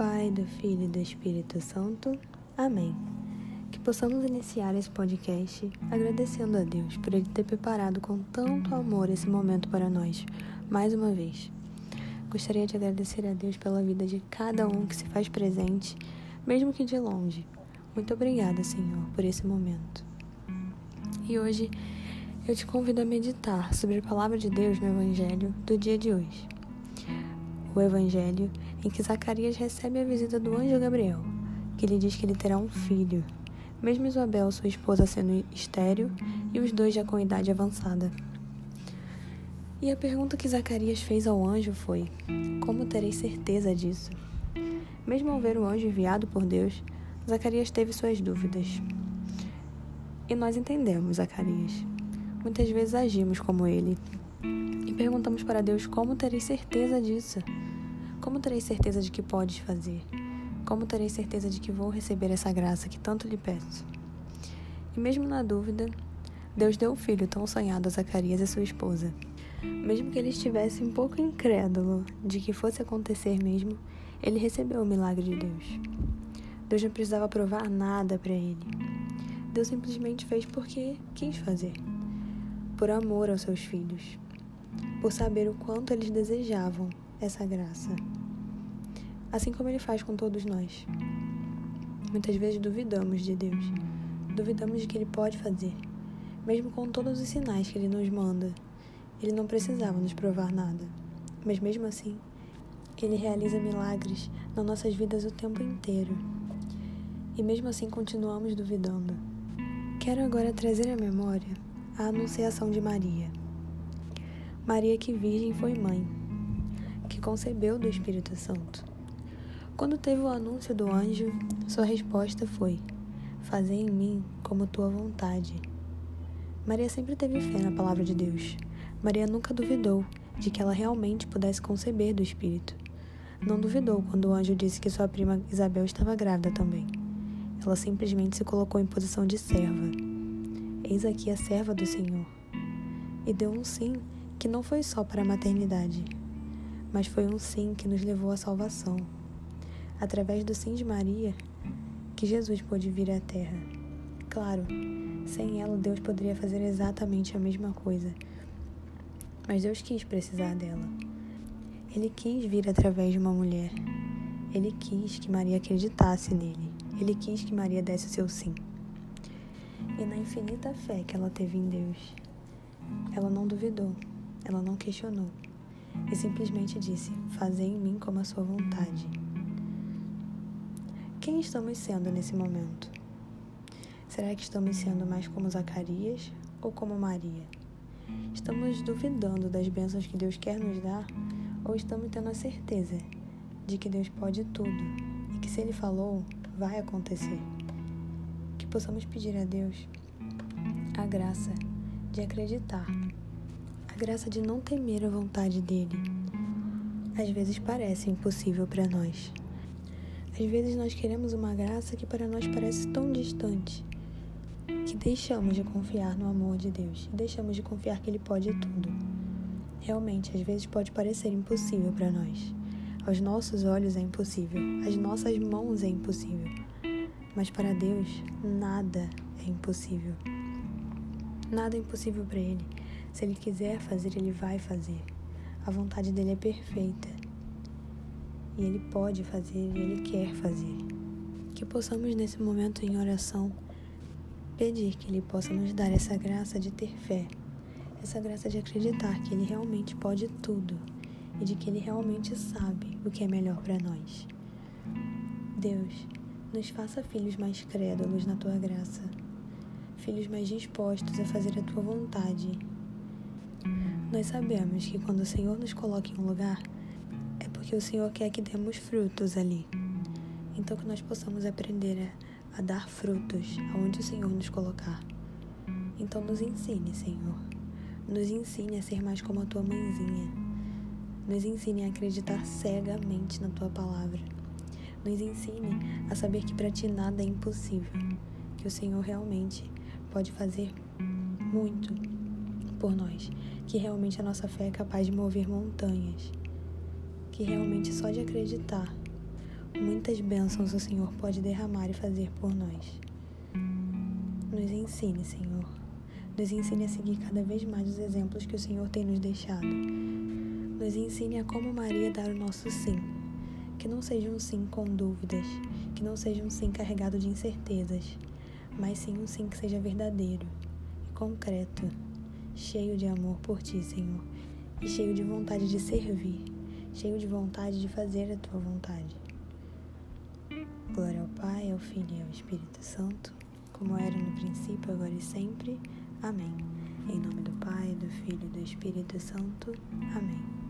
Pai, do Filho e do Espírito Santo. Amém. Que possamos iniciar esse podcast agradecendo a Deus por Ele ter preparado com tanto amor esse momento para nós, mais uma vez. Gostaria de agradecer a Deus pela vida de cada um que se faz presente, mesmo que de longe. Muito obrigada, Senhor, por esse momento. E hoje eu te convido a meditar sobre a palavra de Deus no Evangelho do dia de hoje. O Evangelho em que Zacarias recebe a visita do anjo Gabriel, que lhe diz que ele terá um filho, mesmo Isabel, sua esposa, sendo estéril e os dois já com idade avançada. E a pergunta que Zacarias fez ao anjo foi: Como terei certeza disso? Mesmo ao ver o anjo enviado por Deus, Zacarias teve suas dúvidas. E nós entendemos Zacarias. Muitas vezes agimos como ele e perguntamos para Deus como terei certeza disso. Como terei certeza de que podes fazer? Como terei certeza de que vou receber essa graça que tanto lhe peço? E mesmo na dúvida, Deus deu o filho tão sonhado a Zacarias e sua esposa. Mesmo que ele estivesse um pouco incrédulo de que fosse acontecer mesmo, ele recebeu o milagre de Deus. Deus não precisava provar nada para ele. Deus simplesmente fez porque quis fazer. Por amor aos seus filhos. Por saber o quanto eles desejavam essa graça. Assim como Ele faz com todos nós. Muitas vezes duvidamos de Deus, duvidamos de que Ele pode fazer, mesmo com todos os sinais que Ele nos manda. Ele não precisava nos provar nada, mas mesmo assim, Ele realiza milagres nas nossas vidas o tempo inteiro. E mesmo assim continuamos duvidando. Quero agora trazer à memória a anunciação de Maria. Maria, que virgem foi mãe, que concebeu do Espírito Santo. Quando teve o anúncio do anjo, sua resposta foi: Fazei em mim como tua vontade. Maria sempre teve fé na palavra de Deus. Maria nunca duvidou de que ela realmente pudesse conceber do Espírito. Não duvidou quando o anjo disse que sua prima Isabel estava grávida também. Ela simplesmente se colocou em posição de serva. Eis aqui a serva do Senhor. E deu um sim que não foi só para a maternidade, mas foi um sim que nos levou à salvação. Através do sim de Maria, que Jesus pôde vir à Terra. Claro, sem ela, Deus poderia fazer exatamente a mesma coisa. Mas Deus quis precisar dela. Ele quis vir através de uma mulher. Ele quis que Maria acreditasse nele. Ele quis que Maria desse o seu sim. E na infinita fé que ela teve em Deus, ela não duvidou, ela não questionou e simplesmente disse: Fazei em mim como a sua vontade. Quem estamos sendo nesse momento? Será que estamos sendo mais como Zacarias ou como Maria? Estamos duvidando das bênçãos que Deus quer nos dar ou estamos tendo a certeza de que Deus pode tudo e que se Ele falou, vai acontecer? Que possamos pedir a Deus a graça de acreditar graça de não temer a vontade dele. Às vezes parece impossível para nós. Às vezes nós queremos uma graça que para nós parece tão distante que deixamos de confiar no amor de Deus deixamos de confiar que Ele pode tudo. Realmente, às vezes pode parecer impossível para nós. Aos nossos olhos é impossível, às nossas mãos é impossível. Mas para Deus, nada é impossível. Nada é impossível para Ele. Se ele quiser fazer, ele vai fazer. A vontade dele é perfeita. E ele pode fazer e ele quer fazer. Que possamos nesse momento em oração pedir que ele possa nos dar essa graça de ter fé, essa graça de acreditar que ele realmente pode tudo e de que ele realmente sabe o que é melhor para nós. Deus, nos faça filhos mais crédulos na tua graça, filhos mais dispostos a fazer a tua vontade nós sabemos que quando o Senhor nos coloca em um lugar, é porque o Senhor quer que demos frutos ali. Então, que nós possamos aprender a, a dar frutos aonde o Senhor nos colocar. Então, nos ensine, Senhor. Nos ensine a ser mais como a tua mãezinha. Nos ensine a acreditar cegamente na tua palavra. Nos ensine a saber que para ti nada é impossível. Que o Senhor realmente pode fazer muito por nós. Que realmente a nossa fé é capaz de mover montanhas. Que realmente só de acreditar, muitas bênçãos o Senhor pode derramar e fazer por nós. Nos ensine, Senhor. Nos ensine a seguir cada vez mais os exemplos que o Senhor tem nos deixado. Nos ensine a como Maria dar o nosso sim. Que não seja um sim com dúvidas, que não seja um sim carregado de incertezas, mas sim um sim que seja verdadeiro e concreto, cheio de amor por ti, Senhor, e cheio de vontade de servir, cheio de vontade de fazer a tua vontade. Glória ao Pai, ao Filho e ao Espírito Santo, como era no princípio, agora e sempre. Amém. Em nome do Pai, do Filho e do Espírito Santo. Amém.